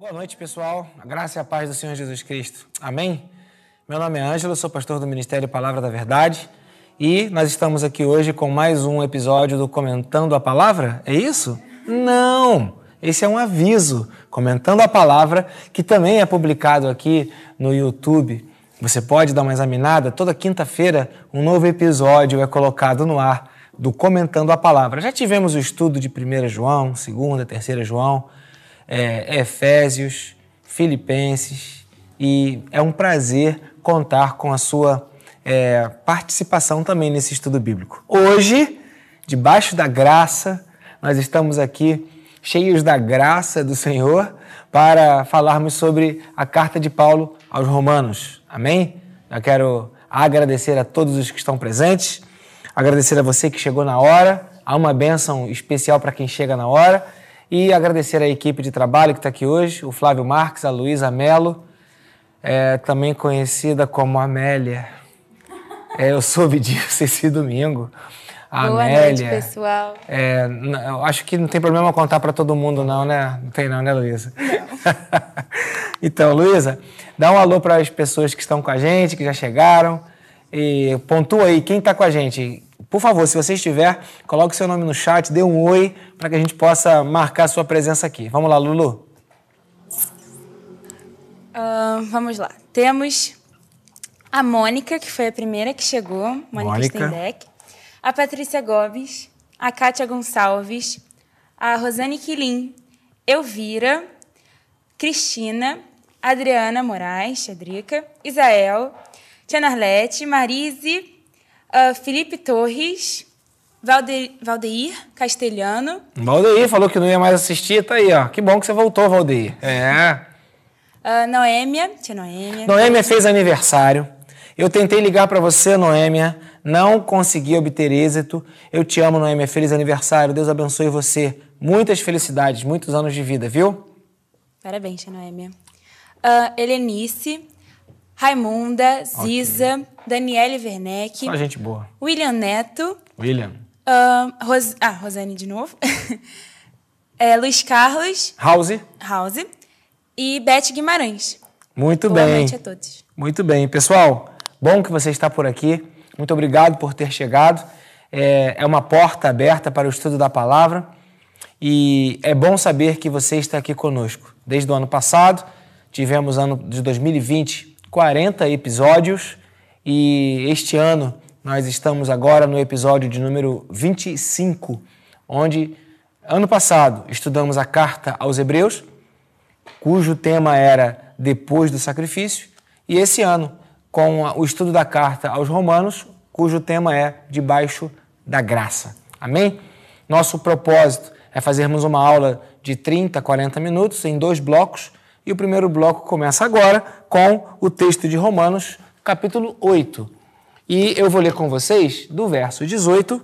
Boa noite, pessoal. A graça e a paz do Senhor Jesus Cristo. Amém? Meu nome é Ângelo, sou pastor do Ministério Palavra da Verdade e nós estamos aqui hoje com mais um episódio do Comentando a Palavra. É isso? Não! Esse é um aviso, Comentando a Palavra, que também é publicado aqui no YouTube. Você pode dar uma examinada. Toda quinta-feira, um novo episódio é colocado no ar do Comentando a Palavra. Já tivemos o estudo de 1 João, 2, 3 João é, Efésios, Filipenses, e é um prazer contar com a sua é, participação também nesse estudo bíblico. Hoje, debaixo da graça, nós estamos aqui cheios da graça do Senhor para falarmos sobre a carta de Paulo aos Romanos. Amém? Eu quero agradecer a todos os que estão presentes, agradecer a você que chegou na hora. Há uma bênção especial para quem chega na hora e agradecer a equipe de trabalho que está aqui hoje, o Flávio Marques, a Luísa Melo, é, também conhecida como Amélia. É, eu soube disso esse domingo. A Boa Amélia, noite, pessoal. É, eu acho que não tem problema contar para todo mundo, não, né? Não tem não, né, Luísa? então, Luísa, dá um alô para as pessoas que estão com a gente, que já chegaram. E pontua aí quem está com a gente. Por favor, se você estiver, coloque seu nome no chat, dê um oi para que a gente possa marcar sua presença aqui. Vamos lá, Lulu. Uh, vamos lá. Temos a Mônica, que foi a primeira que chegou, Mônica, Mônica. Steinbeck. A Patrícia Gomes, a Kátia Gonçalves, a Rosane Quilim, Elvira, Cristina, Adriana Moraes, Chadrica, Isael, Tia Narlete, Marise, Uh, Felipe Torres, Valde... Valdeir Castelhano. Valdeir falou que não ia mais assistir, tá aí, ó. Que bom que você voltou, Valdeir. É. Uh, Noêmia, tia Noêmia. Noêmia fez aniversário. Eu tentei ligar para você, Noêmia, não consegui obter êxito. Eu te amo, Noêmia. Feliz aniversário. Deus abençoe você. Muitas felicidades, muitos anos de vida, viu? Parabéns, tia Noêmia. Uh, Helenice, Raimunda, Ziza, okay. Daniele Werneck. Só gente boa. William Neto. William. Uh, Ros ah, Rosane de novo. é, Luiz Carlos. House. House. E Beth Guimarães. Muito Boa bem. Boa noite a todos. Muito bem. Pessoal, bom que você está por aqui. Muito obrigado por ter chegado. É, é uma porta aberta para o estudo da palavra. E é bom saber que você está aqui conosco. Desde o ano passado, tivemos ano de 2020 40 episódios e este ano nós estamos agora no episódio de número 25, onde ano passado estudamos a carta aos Hebreus, cujo tema era depois do sacrifício, e esse ano com o estudo da carta aos Romanos, cujo tema é debaixo da graça. Amém? Nosso propósito é fazermos uma aula de 30, 40 minutos em dois blocos e o primeiro bloco começa agora com o texto de Romanos, capítulo 8. E eu vou ler com vocês do verso 18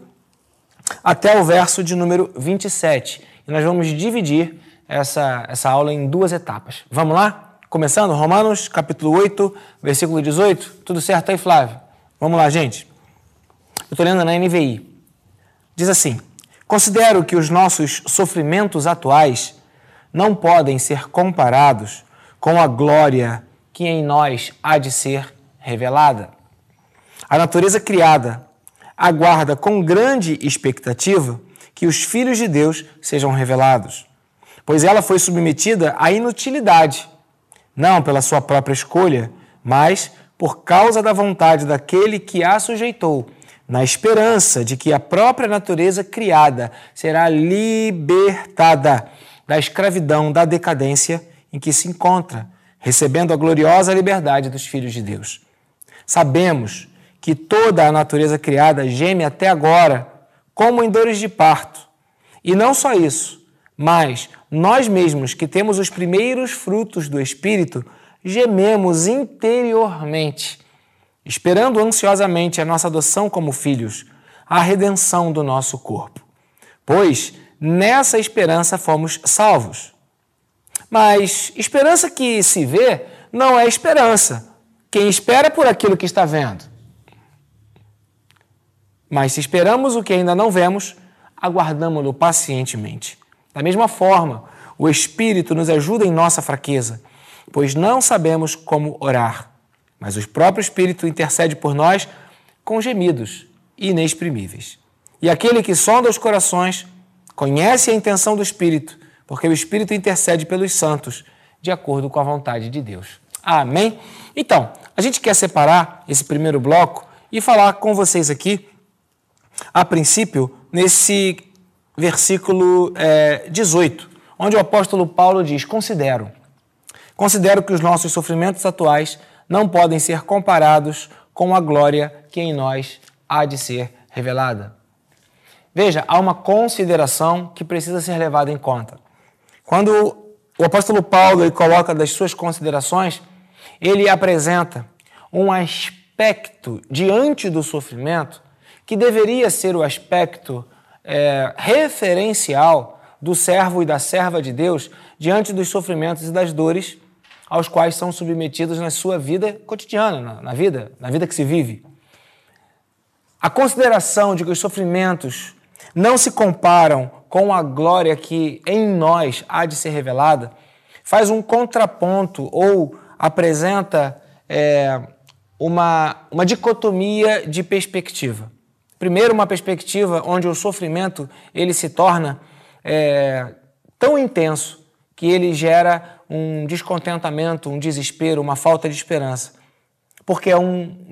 até o verso de número 27. E nós vamos dividir essa, essa aula em duas etapas. Vamos lá? Começando, Romanos, capítulo 8, versículo 18. Tudo certo aí, Flávio? Vamos lá, gente. Eu estou lendo na NVI. Diz assim: Considero que os nossos sofrimentos atuais não podem ser comparados com a glória que em nós há de ser revelada. A natureza criada aguarda com grande expectativa que os filhos de Deus sejam revelados, pois ela foi submetida à inutilidade, não pela sua própria escolha, mas por causa da vontade daquele que a sujeitou, na esperança de que a própria natureza criada será libertada da escravidão, da decadência em que se encontra, recebendo a gloriosa liberdade dos filhos de Deus. Sabemos que toda a natureza criada geme até agora, como em dores de parto. E não só isso, mas nós mesmos que temos os primeiros frutos do Espírito, gememos interiormente, esperando ansiosamente a nossa adoção como filhos, a redenção do nosso corpo. Pois nessa esperança fomos salvos. Mas esperança que se vê não é esperança. Quem espera por aquilo que está vendo. Mas se esperamos o que ainda não vemos, aguardamos-lo pacientemente. Da mesma forma, o Espírito nos ajuda em nossa fraqueza, pois não sabemos como orar. Mas o próprio Espírito intercede por nós com gemidos inexprimíveis. E aquele que sonda os corações conhece a intenção do Espírito, porque o Espírito intercede pelos santos, de acordo com a vontade de Deus. Amém? Então, a gente quer separar esse primeiro bloco e falar com vocês aqui, a princípio, nesse versículo é, 18, onde o apóstolo Paulo diz: Considero. Considero que os nossos sofrimentos atuais não podem ser comparados com a glória que em nós há de ser revelada. Veja, há uma consideração que precisa ser levada em conta. Quando o apóstolo Paulo coloca das suas considerações, ele apresenta um aspecto diante do sofrimento que deveria ser o aspecto é, referencial do servo e da serva de Deus diante dos sofrimentos e das dores aos quais são submetidos na sua vida cotidiana, na, na vida, na vida que se vive. A consideração de que os sofrimentos não se comparam com a glória que em nós há de ser revelada faz um contraponto ou apresenta é, uma, uma dicotomia de perspectiva. Primeiro, uma perspectiva onde o sofrimento ele se torna é, tão intenso que ele gera um descontentamento, um desespero, uma falta de esperança. Porque é um,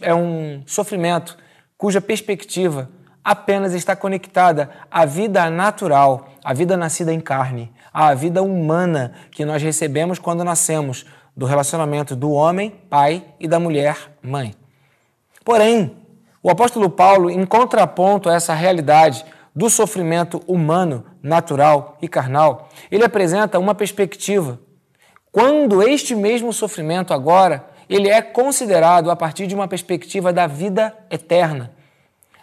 é um sofrimento cuja perspectiva apenas está conectada à vida natural, à vida nascida em carne, à vida humana que nós recebemos quando nascemos do relacionamento do homem, pai, e da mulher, mãe. Porém, o apóstolo Paulo, em contraponto a essa realidade do sofrimento humano, natural e carnal, ele apresenta uma perspectiva. Quando este mesmo sofrimento agora, ele é considerado a partir de uma perspectiva da vida eterna,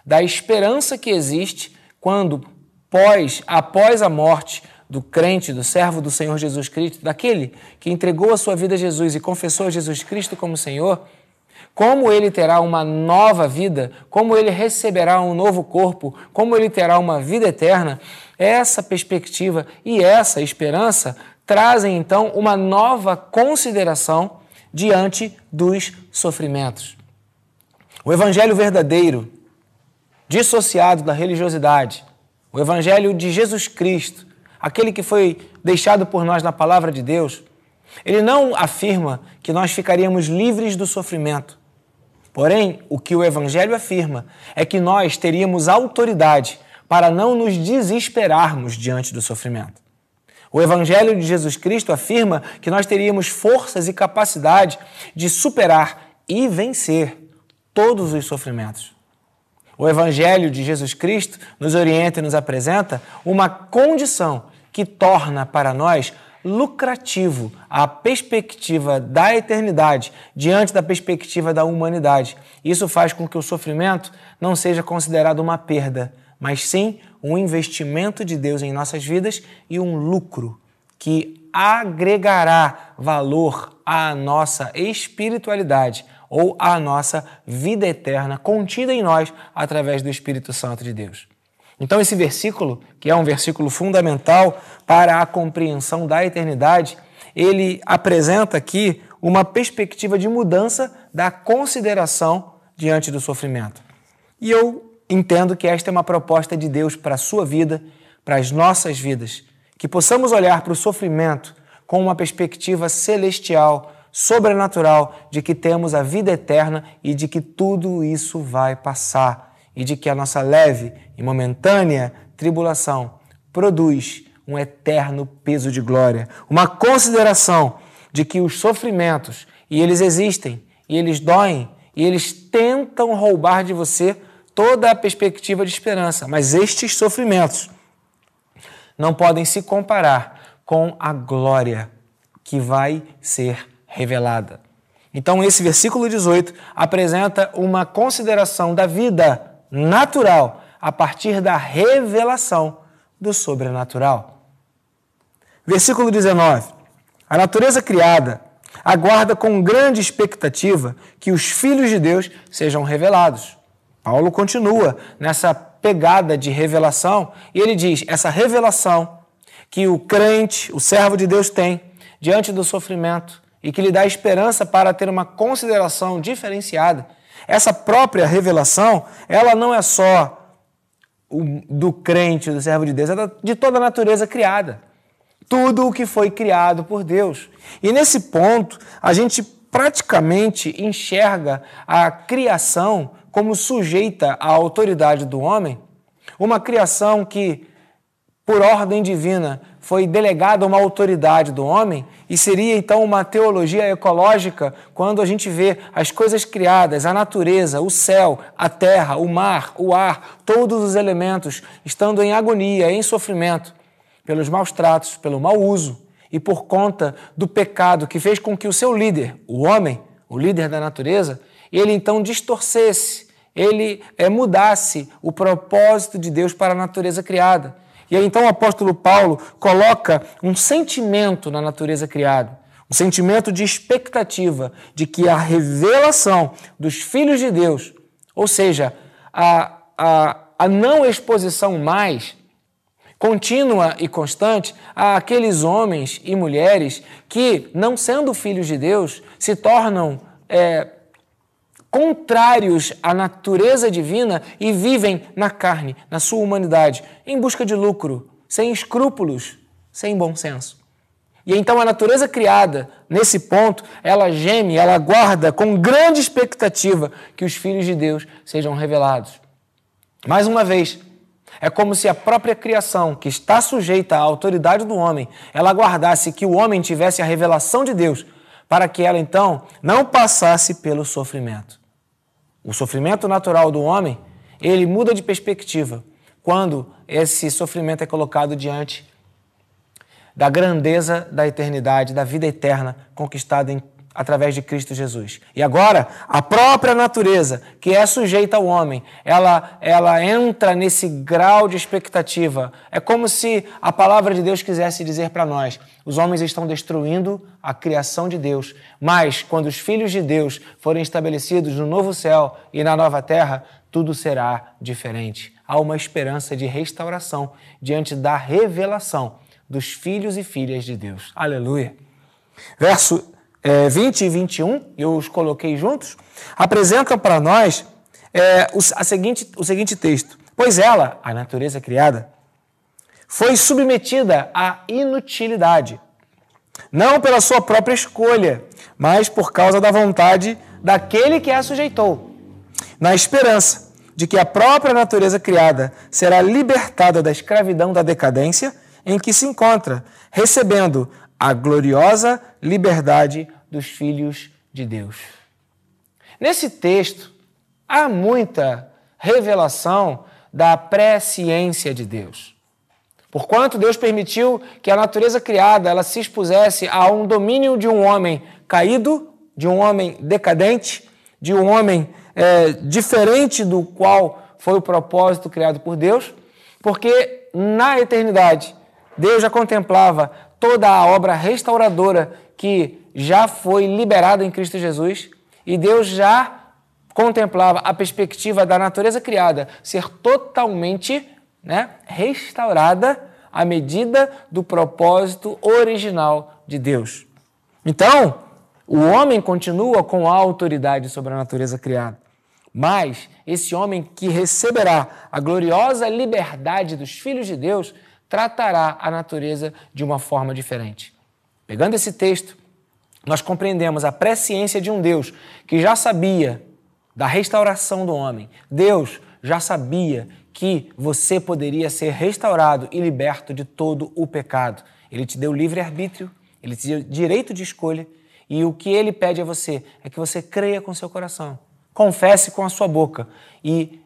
da esperança que existe quando pós, após a morte do crente, do servo do Senhor Jesus Cristo, daquele que entregou a sua vida a Jesus e confessou a Jesus Cristo como Senhor, como ele terá uma nova vida, como ele receberá um novo corpo, como ele terá uma vida eterna, essa perspectiva e essa esperança trazem então uma nova consideração diante dos sofrimentos. O evangelho verdadeiro, dissociado da religiosidade, o evangelho de Jesus Cristo, aquele que foi deixado por nós na palavra de Deus, ele não afirma que nós ficaríamos livres do sofrimento, Porém, o que o Evangelho afirma é que nós teríamos autoridade para não nos desesperarmos diante do sofrimento. O Evangelho de Jesus Cristo afirma que nós teríamos forças e capacidade de superar e vencer todos os sofrimentos. O Evangelho de Jesus Cristo nos orienta e nos apresenta uma condição que torna para nós lucrativo a perspectiva da eternidade diante da perspectiva da humanidade. Isso faz com que o sofrimento não seja considerado uma perda, mas sim um investimento de Deus em nossas vidas e um lucro que agregará valor à nossa espiritualidade ou à nossa vida eterna contida em nós através do Espírito Santo de Deus. Então, esse versículo, que é um versículo fundamental para a compreensão da eternidade, ele apresenta aqui uma perspectiva de mudança da consideração diante do sofrimento. E eu entendo que esta é uma proposta de Deus para a sua vida, para as nossas vidas, que possamos olhar para o sofrimento com uma perspectiva celestial, sobrenatural, de que temos a vida eterna e de que tudo isso vai passar e de que a nossa leve e momentânea tribulação produz um eterno peso de glória, uma consideração de que os sofrimentos, e eles existem, e eles doem, e eles tentam roubar de você toda a perspectiva de esperança, mas estes sofrimentos não podem se comparar com a glória que vai ser revelada. Então, esse versículo 18 apresenta uma consideração da vida natural a partir da revelação do sobrenatural. Versículo 19. A natureza criada aguarda com grande expectativa que os filhos de Deus sejam revelados. Paulo continua nessa pegada de revelação e ele diz: essa revelação que o crente, o servo de Deus tem diante do sofrimento e que lhe dá esperança para ter uma consideração diferenciada. Essa própria revelação, ela não é só do crente, do servo de Deus, é de toda a natureza criada. Tudo o que foi criado por Deus. E nesse ponto, a gente praticamente enxerga a criação como sujeita à autoridade do homem, uma criação que, por ordem divina, foi delegada uma autoridade do homem e seria então uma teologia ecológica quando a gente vê as coisas criadas, a natureza, o céu, a terra, o mar, o ar, todos os elementos estando em agonia, em sofrimento, pelos maus tratos, pelo mau uso e por conta do pecado que fez com que o seu líder, o homem, o líder da natureza, ele então distorcesse, ele é, mudasse o propósito de Deus para a natureza criada. E aí então o apóstolo Paulo coloca um sentimento na natureza criada, um sentimento de expectativa de que a revelação dos filhos de Deus, ou seja, a, a, a não exposição mais contínua e constante àqueles homens e mulheres que, não sendo filhos de Deus, se tornam é, contrários à natureza divina e vivem na carne, na sua humanidade, em busca de lucro, sem escrúpulos, sem bom senso. E então a natureza criada, nesse ponto, ela geme, ela aguarda com grande expectativa que os filhos de Deus sejam revelados. Mais uma vez, é como se a própria criação, que está sujeita à autoridade do homem, ela aguardasse que o homem tivesse a revelação de Deus, para que ela então não passasse pelo sofrimento. O sofrimento natural do homem, ele muda de perspectiva quando esse sofrimento é colocado diante da grandeza da eternidade, da vida eterna conquistada em através de Cristo Jesus. E agora, a própria natureza, que é sujeita ao homem, ela, ela entra nesse grau de expectativa. É como se a palavra de Deus quisesse dizer para nós: os homens estão destruindo a criação de Deus, mas quando os filhos de Deus forem estabelecidos no novo céu e na nova terra, tudo será diferente. Há uma esperança de restauração diante da revelação dos filhos e filhas de Deus. Aleluia. Verso é, 20 e 21, eu os coloquei juntos, apresentam para nós é, o, a seguinte, o seguinte texto. Pois ela, a natureza criada, foi submetida à inutilidade, não pela sua própria escolha, mas por causa da vontade daquele que a sujeitou, na esperança de que a própria natureza criada será libertada da escravidão da decadência em que se encontra, recebendo a gloriosa liberdade dos filhos de Deus. Nesse texto, há muita revelação da presciência de Deus. Porquanto Deus permitiu que a natureza criada ela se expusesse a um domínio de um homem caído, de um homem decadente, de um homem é, diferente do qual foi o propósito criado por Deus, porque na eternidade Deus já contemplava toda a obra restauradora que já foi liberada em Cristo Jesus e Deus já contemplava a perspectiva da natureza criada ser totalmente né, restaurada à medida do propósito original de Deus. Então, o homem continua com a autoridade sobre a natureza criada. Mas esse homem que receberá a gloriosa liberdade dos filhos de Deus tratará a natureza de uma forma diferente. Pegando esse texto, nós compreendemos a presciência de um Deus que já sabia da restauração do homem. Deus já sabia que você poderia ser restaurado e liberto de todo o pecado. Ele te deu livre arbítrio, ele te deu direito de escolha, e o que ele pede a você é que você creia com seu coração, confesse com a sua boca e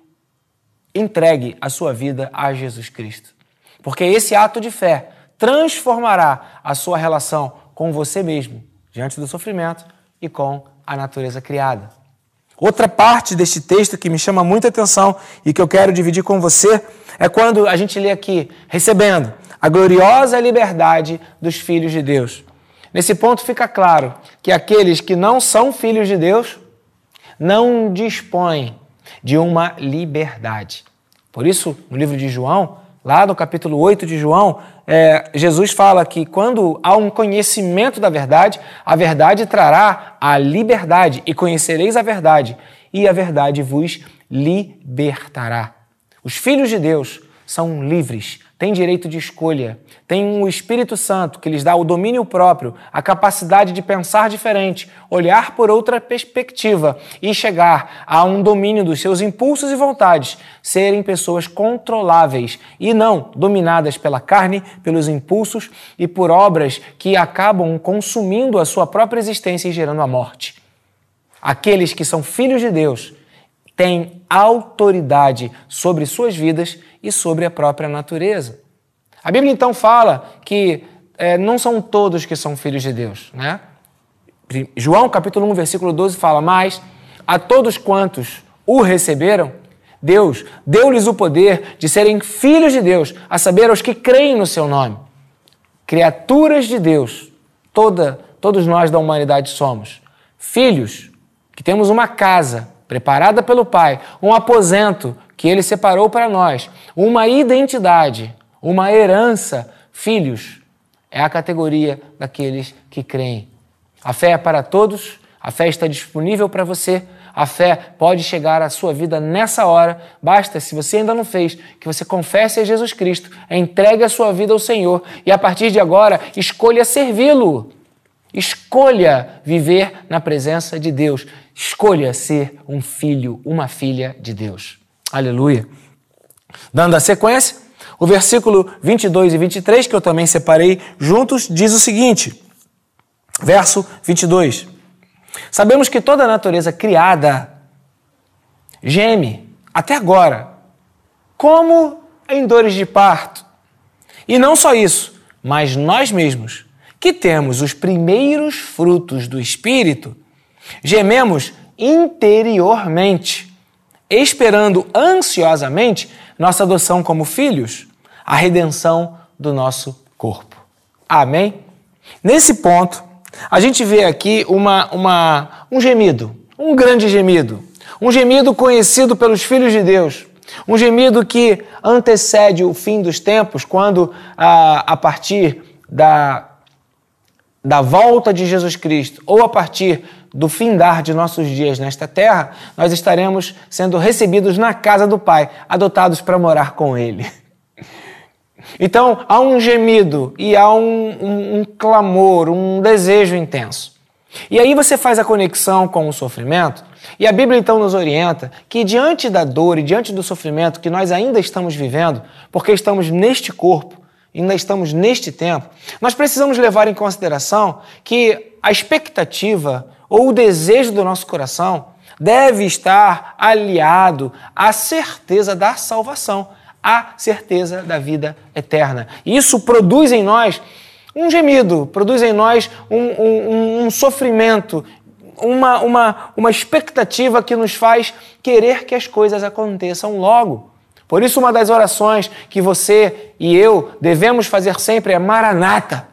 entregue a sua vida a Jesus Cristo. Porque esse ato de fé transformará a sua relação com você mesmo, diante do sofrimento e com a natureza criada. Outra parte deste texto que me chama muita atenção e que eu quero dividir com você é quando a gente lê aqui, recebendo a gloriosa liberdade dos filhos de Deus. Nesse ponto fica claro que aqueles que não são filhos de Deus não dispõem de uma liberdade. Por isso, no livro de João, lá no capítulo 8 de João, é, Jesus fala que quando há um conhecimento da verdade, a verdade trará a liberdade, e conhecereis a verdade, e a verdade vos libertará. Os filhos de Deus são livres, têm direito de escolha, têm um Espírito Santo que lhes dá o domínio próprio, a capacidade de pensar diferente, olhar por outra perspectiva e chegar a um domínio dos seus impulsos e vontades, serem pessoas controláveis e não dominadas pela carne, pelos impulsos e por obras que acabam consumindo a sua própria existência e gerando a morte. Aqueles que são filhos de Deus têm autoridade sobre suas vidas e sobre a própria natureza. A Bíblia então fala que é, não são todos que são filhos de Deus, né? João capítulo 1, versículo 12 fala: Mas a todos quantos o receberam, Deus deu-lhes o poder de serem filhos de Deus, a saber, aos que creem no seu nome. Criaturas de Deus, toda, todos nós da humanidade somos. Filhos, que temos uma casa preparada pelo Pai, um aposento que ele separou para nós, uma identidade, uma herança, filhos. É a categoria daqueles que creem. A fé é para todos, a fé está disponível para você. A fé pode chegar à sua vida nessa hora. Basta, se você ainda não fez, que você confesse a Jesus Cristo, entregue a sua vida ao Senhor e a partir de agora escolha servi-lo. Escolha viver na presença de Deus. Escolha ser um filho, uma filha de Deus. Aleluia. Dando a sequência, o versículo 22 e 23, que eu também separei juntos, diz o seguinte: verso 22. Sabemos que toda a natureza criada geme até agora, como em dores de parto. E não só isso, mas nós mesmos, que temos os primeiros frutos do Espírito, gememos interiormente esperando ansiosamente nossa adoção como filhos, a redenção do nosso corpo. Amém? Nesse ponto, a gente vê aqui uma, uma, um gemido, um grande gemido, um gemido conhecido pelos filhos de Deus, um gemido que antecede o fim dos tempos, quando a, a partir da, da volta de Jesus Cristo, ou a partir do findar de nossos dias nesta terra, nós estaremos sendo recebidos na casa do Pai, adotados para morar com Ele. Então, há um gemido e há um, um, um clamor, um desejo intenso. E aí você faz a conexão com o sofrimento, e a Bíblia então nos orienta que diante da dor e diante do sofrimento que nós ainda estamos vivendo, porque estamos neste corpo, ainda estamos neste tempo, nós precisamos levar em consideração que a expectativa ou o desejo do nosso coração deve estar aliado à certeza da salvação, à certeza da vida eterna. Isso produz em nós um gemido, produz em nós um, um, um sofrimento, uma, uma, uma expectativa que nos faz querer que as coisas aconteçam logo. Por isso, uma das orações que você e eu devemos fazer sempre é Maranata.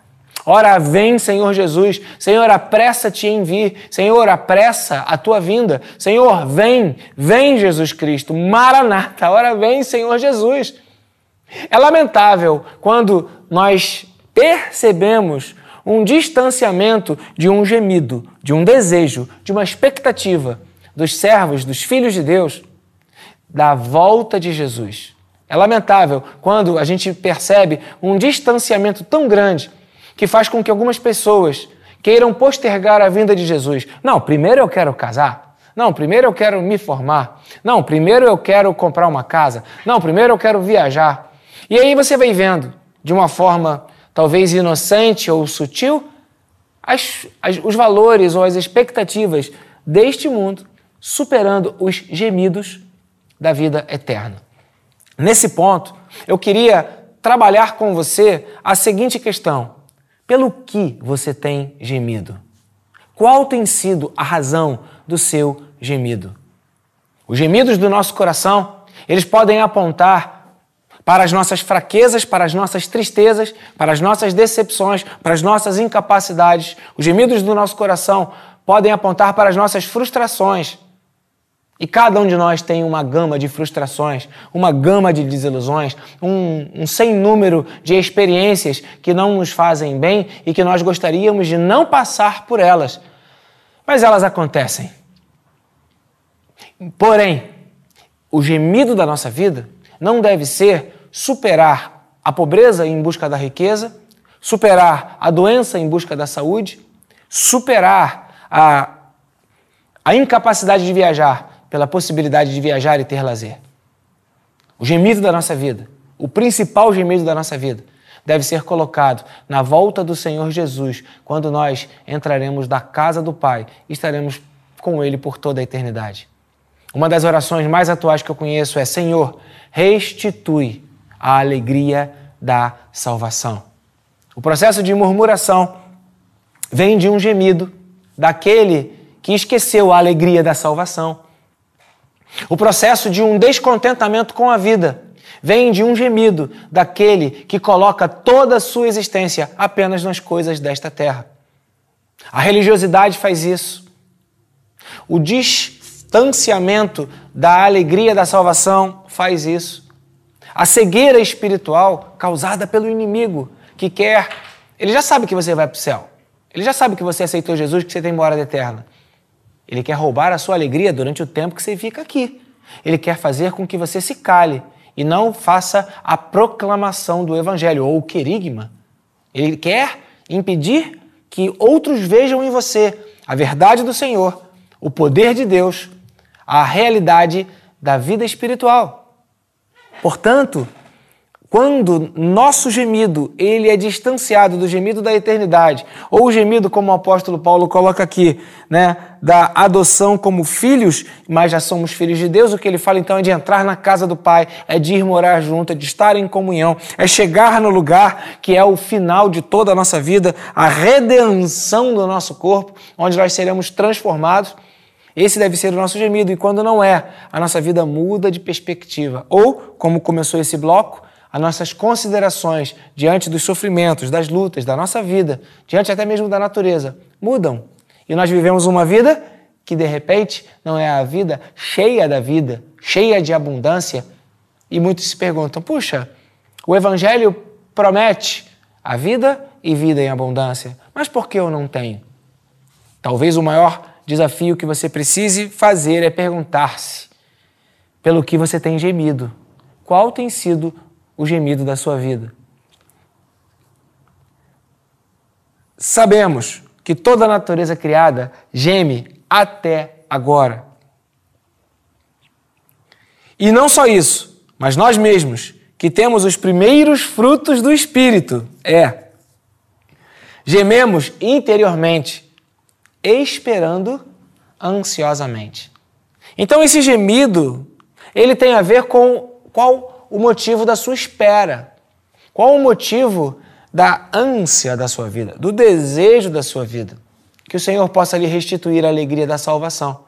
Ora, vem, Senhor Jesus. Senhor, apressa-te em vir. Senhor, apressa a tua vinda. Senhor, vem, vem, Jesus Cristo. Maranata. Ora, vem, Senhor Jesus. É lamentável quando nós percebemos um distanciamento de um gemido, de um desejo, de uma expectativa dos servos, dos filhos de Deus, da volta de Jesus. É lamentável quando a gente percebe um distanciamento tão grande que faz com que algumas pessoas queiram postergar a vinda de Jesus. Não, primeiro eu quero casar. Não, primeiro eu quero me formar. Não, primeiro eu quero comprar uma casa. Não, primeiro eu quero viajar. E aí você vai vendo, de uma forma talvez inocente ou sutil, as, as, os valores ou as expectativas deste mundo superando os gemidos da vida eterna. Nesse ponto, eu queria trabalhar com você a seguinte questão: pelo que você tem gemido? Qual tem sido a razão do seu gemido? Os gemidos do nosso coração, eles podem apontar para as nossas fraquezas, para as nossas tristezas, para as nossas decepções, para as nossas incapacidades. Os gemidos do nosso coração podem apontar para as nossas frustrações. E cada um de nós tem uma gama de frustrações, uma gama de desilusões, um, um sem número de experiências que não nos fazem bem e que nós gostaríamos de não passar por elas. Mas elas acontecem. Porém, o gemido da nossa vida não deve ser superar a pobreza em busca da riqueza, superar a doença em busca da saúde, superar a, a incapacidade de viajar pela possibilidade de viajar e ter lazer. O gemido da nossa vida, o principal gemido da nossa vida, deve ser colocado na volta do Senhor Jesus, quando nós entraremos da casa do Pai e estaremos com Ele por toda a eternidade. Uma das orações mais atuais que eu conheço é: Senhor, restitui a alegria da salvação. O processo de murmuração vem de um gemido daquele que esqueceu a alegria da salvação o processo de um descontentamento com a vida vem de um gemido daquele que coloca toda a sua existência apenas nas coisas desta terra. A religiosidade faz isso. O distanciamento da alegria da salvação faz isso. A cegueira espiritual causada pelo inimigo que quer. Ele já sabe que você vai para o céu. Ele já sabe que você aceitou Jesus, que você tem morada eterna. Ele quer roubar a sua alegria durante o tempo que você fica aqui. Ele quer fazer com que você se cale e não faça a proclamação do evangelho ou o querigma. Ele quer impedir que outros vejam em você a verdade do Senhor, o poder de Deus, a realidade da vida espiritual. Portanto, quando nosso gemido ele é distanciado do gemido da eternidade, ou o gemido, como o apóstolo Paulo coloca aqui, né, da adoção como filhos, mas já somos filhos de Deus, o que ele fala então é de entrar na casa do Pai, é de ir morar junto, é de estar em comunhão, é chegar no lugar que é o final de toda a nossa vida, a redenção do nosso corpo, onde nós seremos transformados. Esse deve ser o nosso gemido, e quando não é, a nossa vida muda de perspectiva. Ou, como começou esse bloco, as nossas considerações diante dos sofrimentos, das lutas, da nossa vida, diante até mesmo da natureza, mudam. E nós vivemos uma vida que de repente não é a vida cheia da vida, cheia de abundância. E muitos se perguntam: puxa, o Evangelho promete a vida e vida em abundância, mas por que eu não tenho? Talvez o maior desafio que você precise fazer é perguntar-se pelo que você tem gemido. Qual tem sido o gemido da sua vida. Sabemos que toda a natureza criada geme até agora. E não só isso, mas nós mesmos, que temos os primeiros frutos do Espírito, é. Gememos interiormente, esperando ansiosamente. Então esse gemido, ele tem a ver com qual o motivo da sua espera? Qual o motivo da ânsia da sua vida, do desejo da sua vida? Que o Senhor possa lhe restituir a alegria da salvação.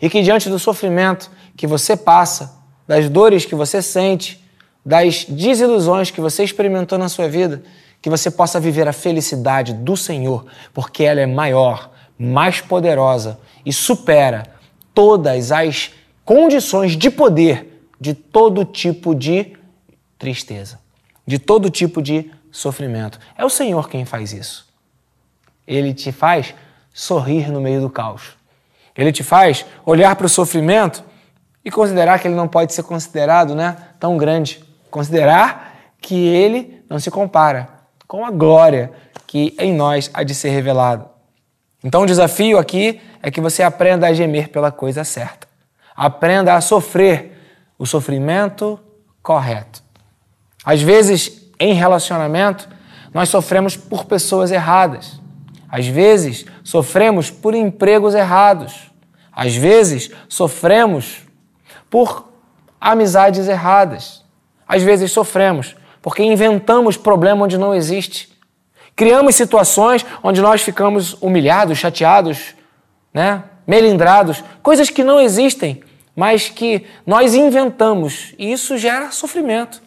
E que diante do sofrimento que você passa, das dores que você sente, das desilusões que você experimentou na sua vida, que você possa viver a felicidade do Senhor, porque ela é maior, mais poderosa e supera todas as condições de poder de todo tipo de tristeza, de todo tipo de sofrimento. É o Senhor quem faz isso. Ele te faz sorrir no meio do caos. Ele te faz olhar para o sofrimento e considerar que ele não pode ser considerado né, tão grande. Considerar que ele não se compara com a glória que em nós há de ser revelada. Então o desafio aqui é que você aprenda a gemer pela coisa certa. Aprenda a sofrer o sofrimento correto. Às vezes, em relacionamento, nós sofremos por pessoas erradas. Às vezes, sofremos por empregos errados. Às vezes, sofremos por amizades erradas. Às vezes, sofremos porque inventamos problema onde não existe. Criamos situações onde nós ficamos humilhados, chateados, né? melindrados, coisas que não existem, mas que nós inventamos e isso gera sofrimento.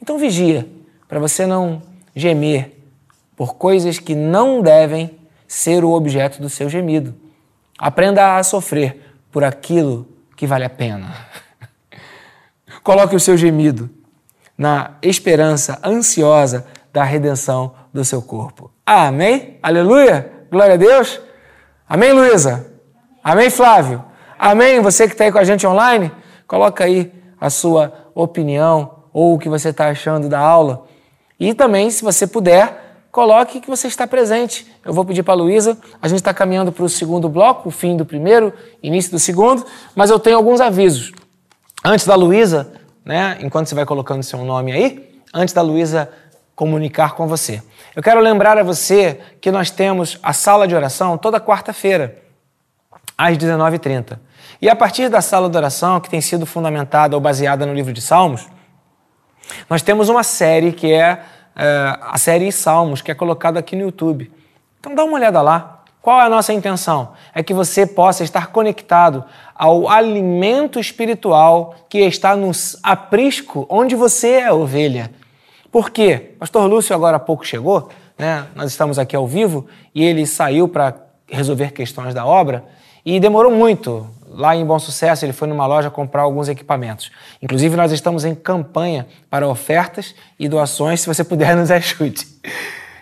Então vigia para você não gemer por coisas que não devem ser o objeto do seu gemido. Aprenda a sofrer por aquilo que vale a pena. Coloque o seu gemido na esperança ansiosa da redenção do seu corpo. Amém? Aleluia? Glória a Deus? Amém, Luísa? Amém, Flávio? Amém? Você que está aí com a gente online, coloca aí a sua opinião ou o que você está achando da aula. E também, se você puder, coloque que você está presente. Eu vou pedir para a Luísa, a gente está caminhando para o segundo bloco, o fim do primeiro, início do segundo, mas eu tenho alguns avisos. Antes da Luísa, né, enquanto você vai colocando seu nome aí, antes da Luísa comunicar com você. Eu quero lembrar a você que nós temos a sala de oração toda quarta-feira, às 19h30. E a partir da sala de oração, que tem sido fundamentada ou baseada no livro de Salmos, nós temos uma série que é, é a série Salmos, que é colocada aqui no YouTube. Então dá uma olhada lá. Qual é a nossa intenção? É que você possa estar conectado ao alimento espiritual que está no aprisco onde você é ovelha. Por quê? Pastor Lúcio agora há pouco chegou, né? nós estamos aqui ao vivo e ele saiu para resolver questões da obra e demorou muito. Lá em Bom Sucesso, ele foi numa loja comprar alguns equipamentos. Inclusive, nós estamos em campanha para ofertas e doações, se você puder, nos ajude.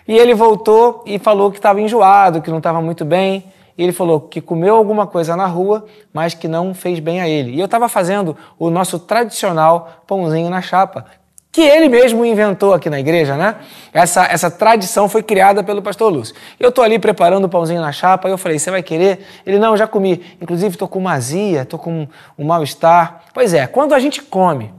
E ele voltou e falou que estava enjoado, que não estava muito bem. E ele falou que comeu alguma coisa na rua, mas que não fez bem a ele. E eu estava fazendo o nosso tradicional pãozinho na chapa, que ele mesmo inventou aqui na igreja, né? Essa, essa tradição foi criada pelo pastor Lúcio. Eu estou ali preparando o pãozinho na chapa, e eu falei, você vai querer? Ele, não, já comi. Inclusive, estou com uma azia, estou com um mal-estar. Pois é, quando a gente come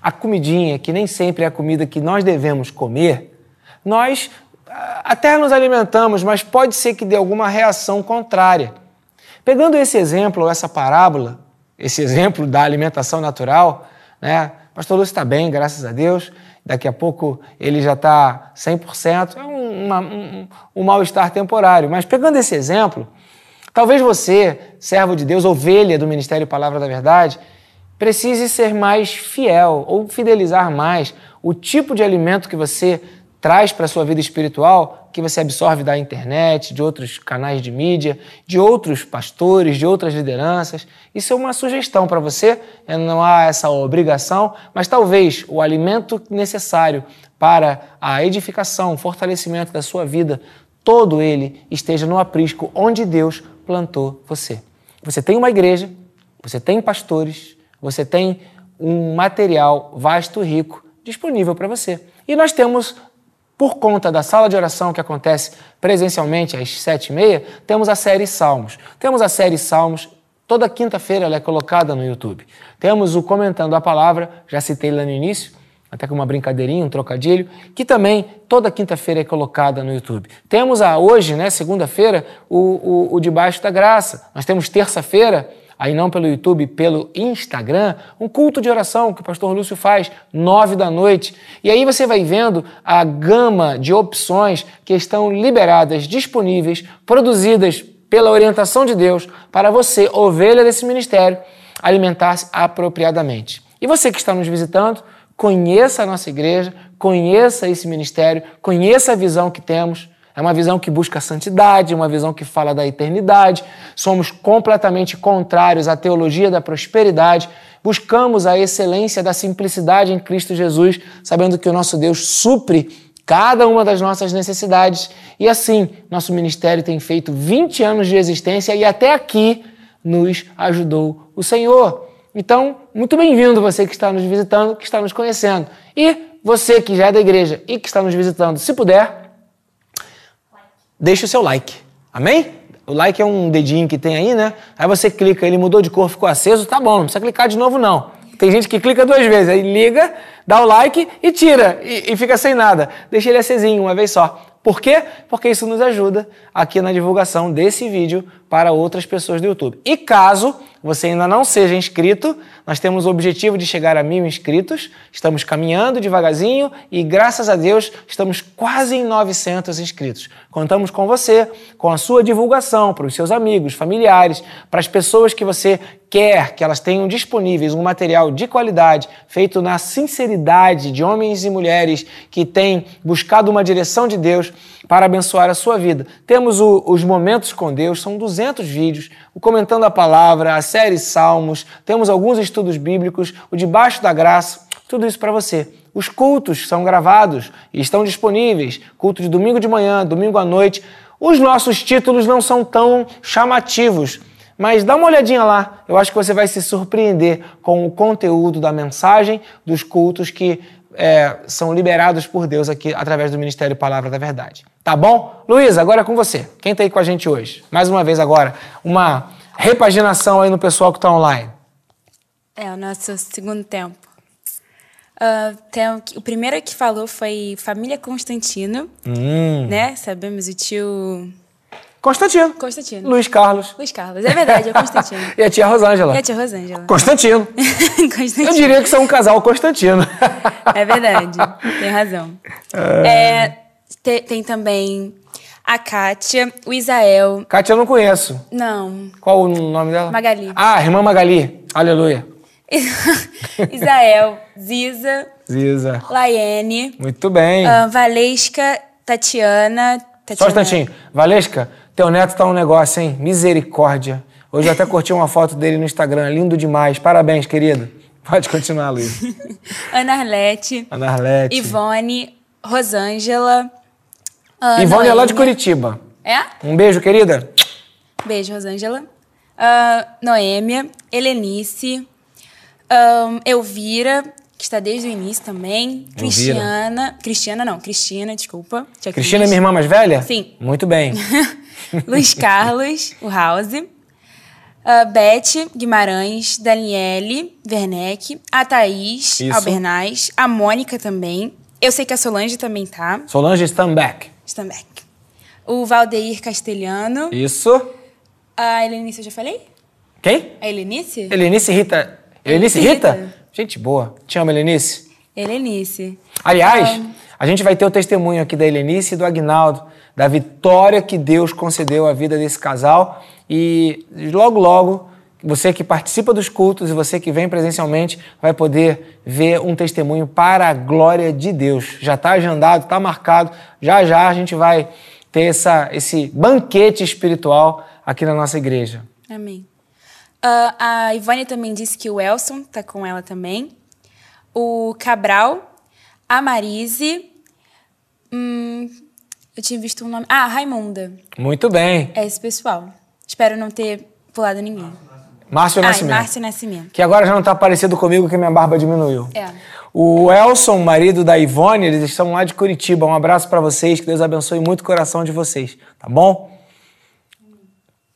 a comidinha, que nem sempre é a comida que nós devemos comer, nós ah, até nos alimentamos, mas pode ser que dê alguma reação contrária. Pegando esse exemplo, essa parábola, esse exemplo da alimentação natural, né? Pastor Lúcio está bem, graças a Deus. Daqui a pouco ele já está 100%. É um, um, um mal-estar temporário. Mas pegando esse exemplo, talvez você, servo de Deus, ovelha do Ministério Palavra da Verdade, precise ser mais fiel ou fidelizar mais o tipo de alimento que você traz para a sua vida espiritual, que você absorve da internet, de outros canais de mídia, de outros pastores, de outras lideranças. Isso é uma sugestão para você, é, não há essa obrigação, mas talvez o alimento necessário para a edificação, fortalecimento da sua vida, todo ele esteja no aprisco onde Deus plantou você. Você tem uma igreja, você tem pastores, você tem um material vasto e rico disponível para você. E nós temos por conta da sala de oração que acontece presencialmente às sete e meia, temos a série Salmos. Temos a série Salmos, toda quinta-feira ela é colocada no YouTube. Temos o Comentando a Palavra, já citei lá no início, até com uma brincadeirinha, um trocadilho, que também toda quinta-feira é colocada no YouTube. Temos a hoje, né, segunda-feira, o, o, o Debaixo da Graça. Nós temos terça-feira aí não pelo YouTube, pelo Instagram, um culto de oração que o pastor Lúcio faz, nove da noite. E aí você vai vendo a gama de opções que estão liberadas, disponíveis, produzidas pela orientação de Deus para você, ovelha desse ministério, alimentar-se apropriadamente. E você que está nos visitando, conheça a nossa igreja, conheça esse ministério, conheça a visão que temos é uma visão que busca a santidade, uma visão que fala da eternidade. Somos completamente contrários à teologia da prosperidade. Buscamos a excelência da simplicidade em Cristo Jesus, sabendo que o nosso Deus supre cada uma das nossas necessidades. E assim, nosso ministério tem feito 20 anos de existência e até aqui nos ajudou o Senhor. Então, muito bem-vindo você que está nos visitando, que está nos conhecendo. E você que já é da igreja e que está nos visitando, se puder, deixa o seu like. Amém? O like é um dedinho que tem aí, né? Aí você clica, ele mudou de cor, ficou aceso, tá bom, não precisa clicar de novo não. Tem gente que clica duas vezes, aí liga, dá o like e tira, e, e fica sem nada. Deixa ele acesinho uma vez só. Por quê? Porque isso nos ajuda aqui na divulgação desse vídeo para outras pessoas do YouTube. E caso você ainda não seja inscrito, nós temos o objetivo de chegar a mil inscritos, estamos caminhando devagarzinho e, graças a Deus, estamos quase em 900 inscritos. Contamos com você, com a sua divulgação para os seus amigos, familiares, para as pessoas que você quer que elas tenham disponíveis um material de qualidade, feito na sinceridade de homens e mulheres que têm buscado uma direção de Deus para abençoar a sua vida. Temos o, os momentos com Deus, são 200 200 vídeos, o Comentando a Palavra, a série Salmos, temos alguns estudos bíblicos, o Debaixo da Graça, tudo isso para você. Os cultos são gravados e estão disponíveis. Culto de domingo de manhã, domingo à noite. Os nossos títulos não são tão chamativos, mas dá uma olhadinha lá. Eu acho que você vai se surpreender com o conteúdo da mensagem dos cultos que é, são liberados por Deus aqui através do Ministério Palavra da Verdade. Tá bom? Luiz, agora é com você. Quem está aí com a gente hoje? Mais uma vez agora, uma repaginação aí no pessoal que está online. É, o nosso segundo tempo. Uh, tem, o primeiro que falou foi Família Constantino, hum. né? Sabemos o tio... Constantino. Constantino. Luiz Carlos. Luiz Carlos, é verdade, é Constantino. e a tia Rosângela. E a tia Rosângela. Constantino. Constantino. Eu diria que são um casal Constantino. é verdade, tem razão. É, tem, tem também a Kátia, o Isael. Kátia eu não conheço. Não. Qual o nome dela? Magali. Ah, irmã Magali. Aleluia. Isael, Ziza. Ziza. Laiane. Muito bem. Uh, Valesca, Tatiana. Tatiana. Só um instantinho. Valesca, teu neto tá um negócio, hein? Misericórdia. Hoje eu até curti uma foto dele no Instagram. Lindo demais. Parabéns, querido. Pode continuar, Luiz. Ana Arlete. Ana Arlete. Ivone, Rosângela. Uh, Ivone é lá de Curitiba. É? Um beijo, querida. Beijo, Rosângela. Uh, Noêmia, Helenice, um, Elvira, que está desde o início também. Elvira. Cristiana. Cristiana, não, Cristina, desculpa. Tia Cristina é minha irmã mais velha? Sim. Muito bem. Luiz Carlos, o House. Uh, Beth Guimarães, Daniele Werneck, a Thaís Isso. Albernaz, a Mônica também. Eu sei que a Solange também tá. Solange Stambeck. Stambeck. O Valdeir Castelhano. Isso. A Helenice, eu já falei? Quem? A Helenice? Helenice Rita. Helenice Rita? Rita? Gente boa. Te amo, Helenice. Helenice. Aliás, a gente vai ter o testemunho aqui da Helenice e do Agnaldo, da vitória que Deus concedeu à vida desse casal. E logo, logo, você que participa dos cultos e você que vem presencialmente vai poder ver um testemunho para a glória de Deus. Já está agendado, está marcado. Já já a gente vai ter essa, esse banquete espiritual aqui na nossa igreja. Amém. Uh, a Ivone também disse que o Elson tá com ela também. O Cabral, a Marise. Hum, eu tinha visto um nome. Ah, Raimunda. Muito bem. É esse pessoal. Espero não ter pulado ninguém. Márcio Nascimento. Ai, Márcio Nascimento. Que agora já não está parecido comigo que minha barba diminuiu. É. O Elson, marido da Ivone, eles estão lá de Curitiba. Um abraço para vocês, que Deus abençoe muito o coração de vocês, tá bom?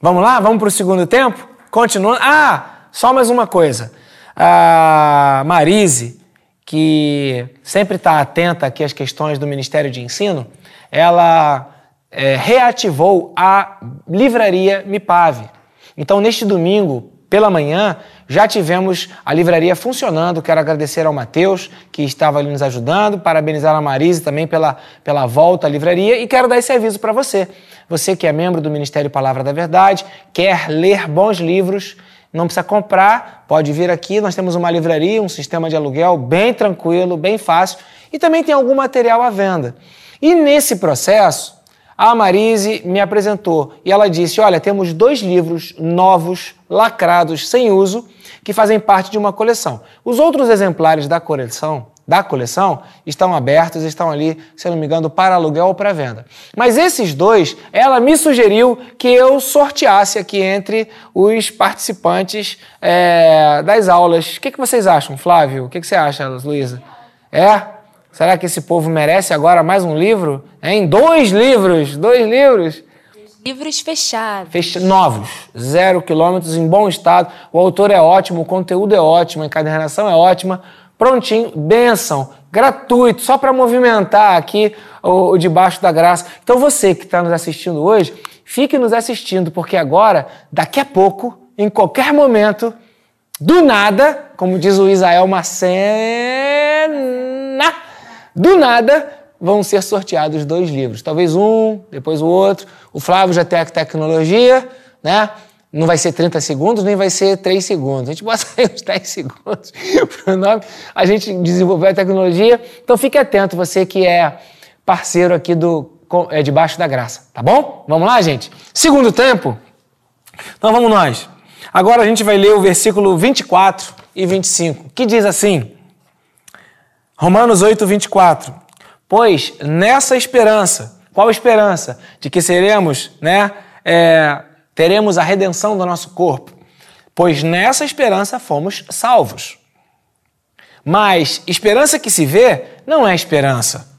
Vamos lá? Vamos para o segundo tempo? Continuando. Ah, só mais uma coisa. A Marise, que sempre está atenta aqui às questões do Ministério de Ensino, ela é, reativou a livraria Mipave. Então, neste domingo, pela manhã, já tivemos a livraria funcionando. Quero agradecer ao Matheus, que estava ali nos ajudando, parabenizar a Marise também pela, pela volta à livraria e quero dar esse aviso para você. Você que é membro do Ministério Palavra da Verdade, quer ler bons livros, não precisa comprar, pode vir aqui. Nós temos uma livraria, um sistema de aluguel bem tranquilo, bem fácil e também tem algum material à venda. E nesse processo, a Marise me apresentou e ela disse: Olha, temos dois livros novos, lacrados, sem uso, que fazem parte de uma coleção. Os outros exemplares da coleção, da coleção estão abertos, estão ali, se não me engano, para aluguel ou para venda. Mas esses dois, ela me sugeriu que eu sorteasse aqui entre os participantes é, das aulas. O que, que vocês acham, Flávio? O que, que você acha, Luísa? É? Será que esse povo merece agora mais um livro? Em dois livros, dois livros. Livros fechados. Fecha novos, zero quilômetros, em bom estado. O autor é ótimo, o conteúdo é ótimo, a encadernação é ótima. Prontinho, benção, gratuito, só para movimentar aqui o, o debaixo da graça. Então você que está nos assistindo hoje, fique nos assistindo, porque agora, daqui a pouco, em qualquer momento, do nada, como diz o Isael Macena, do nada vão ser sorteados dois livros. Talvez um, depois o outro. O Flávio já tem a tecnologia, né? Não vai ser 30 segundos, nem vai ser 3 segundos. A gente bota aí uns 10 segundos para o nome. A gente desenvolveu a tecnologia. Então fique atento, você que é parceiro aqui do é, Debaixo da Graça, tá bom? Vamos lá, gente? Segundo tempo, Então vamos nós. Agora a gente vai ler o versículo 24 e 25, que diz assim: Romanos 8, 24. Pois nessa esperança, qual esperança? De que seremos, né? É, teremos a redenção do nosso corpo. Pois nessa esperança fomos salvos. Mas esperança que se vê não é esperança.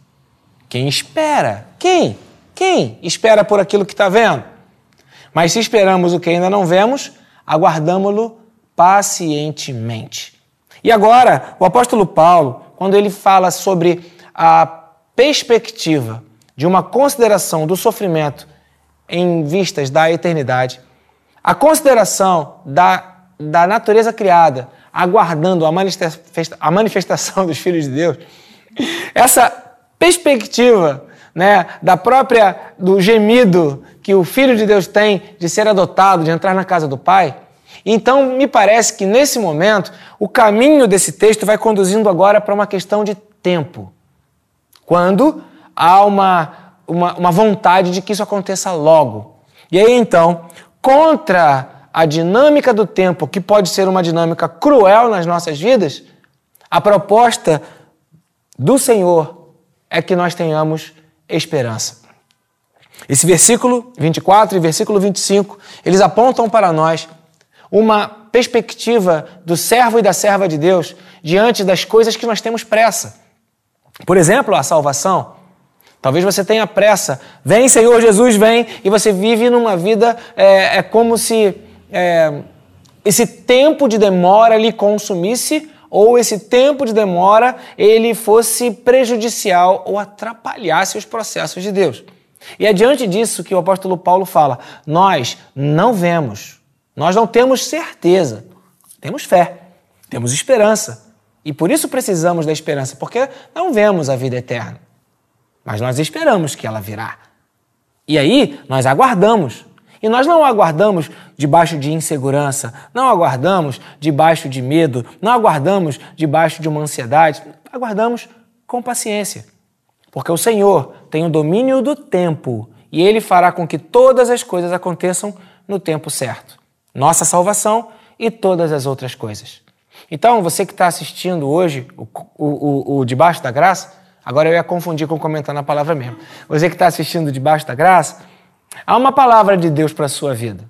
Quem espera? Quem? Quem espera por aquilo que está vendo? Mas se esperamos o que ainda não vemos, aguardamo-lo pacientemente. E agora, o apóstolo Paulo, quando ele fala sobre a perspectiva de uma consideração do sofrimento em vistas da eternidade, a consideração da, da natureza criada, aguardando a, manifesta a manifestação dos filhos de Deus, essa perspectiva né, da própria do gemido que o filho de Deus tem de ser adotado, de entrar na casa do Pai. Então, me parece que nesse momento, o caminho desse texto vai conduzindo agora para uma questão de tempo. Quando há uma, uma, uma vontade de que isso aconteça logo. E aí, então, contra a dinâmica do tempo, que pode ser uma dinâmica cruel nas nossas vidas, a proposta do Senhor é que nós tenhamos esperança. Esse versículo 24 e versículo 25, eles apontam para nós uma perspectiva do servo e da serva de Deus diante das coisas que nós temos pressa. Por exemplo, a salvação. Talvez você tenha pressa. Vem, Senhor Jesus, vem, e você vive numa vida, é, é como se é, esse tempo de demora lhe consumisse ou esse tempo de demora ele fosse prejudicial ou atrapalhasse os processos de Deus. E é diante disso que o apóstolo Paulo fala: nós não vemos, nós não temos certeza, temos fé, temos esperança. E por isso precisamos da esperança, porque não vemos a vida eterna, mas nós esperamos que ela virá. E aí nós aguardamos. E nós não aguardamos debaixo de insegurança, não aguardamos debaixo de medo, não aguardamos debaixo de uma ansiedade, aguardamos com paciência. Porque o Senhor tem o domínio do tempo e ele fará com que todas as coisas aconteçam no tempo certo. Nossa salvação e todas as outras coisas. Então, você que está assistindo hoje o, o, o, Debaixo da Graça, agora eu ia confundir com comentar na palavra mesmo. Você que está assistindo Debaixo da Graça, Há uma palavra de Deus para a sua vida.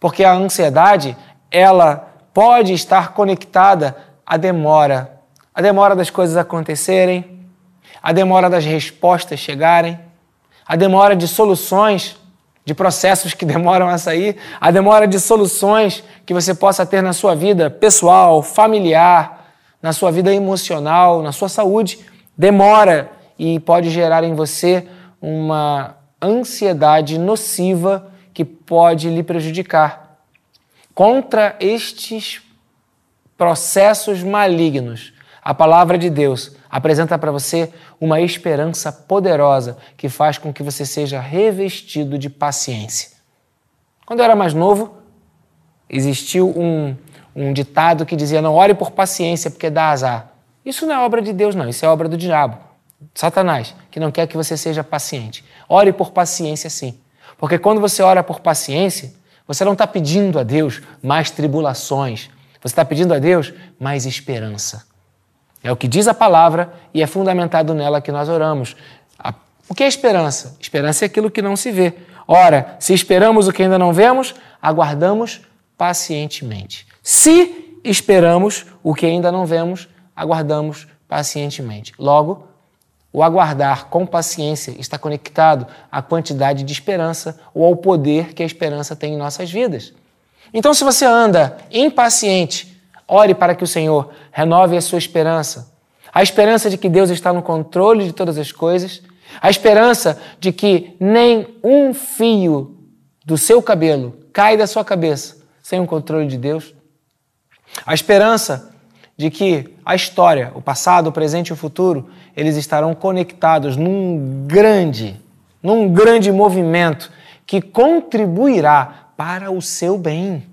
Porque a ansiedade, ela pode estar conectada à demora. A demora das coisas acontecerem, a demora das respostas chegarem, a demora de soluções, de processos que demoram a sair, a demora de soluções que você possa ter na sua vida pessoal, familiar, na sua vida emocional, na sua saúde. Demora e pode gerar em você uma ansiedade nociva que pode lhe prejudicar. Contra estes processos malignos, a palavra de Deus apresenta para você uma esperança poderosa que faz com que você seja revestido de paciência. Quando eu era mais novo, existiu um, um ditado que dizia: Não ore por paciência, porque dá azar. Isso não é obra de Deus, não, isso é obra do diabo. Satanás, que não quer que você seja paciente. Ore por paciência, sim. Porque quando você ora por paciência, você não está pedindo a Deus mais tribulações. Você está pedindo a Deus mais esperança. É o que diz a palavra e é fundamentado nela que nós oramos. O que é esperança? Esperança é aquilo que não se vê. Ora, se esperamos o que ainda não vemos, aguardamos pacientemente. Se esperamos o que ainda não vemos, aguardamos pacientemente. Logo, o aguardar com paciência está conectado à quantidade de esperança ou ao poder que a esperança tem em nossas vidas. Então, se você anda impaciente, ore para que o Senhor renove a sua esperança. A esperança de que Deus está no controle de todas as coisas, a esperança de que nem um fio do seu cabelo cai da sua cabeça sem o controle de Deus. A esperança de que a história, o passado, o presente e o futuro, eles estarão conectados num grande, num grande movimento que contribuirá para o seu bem.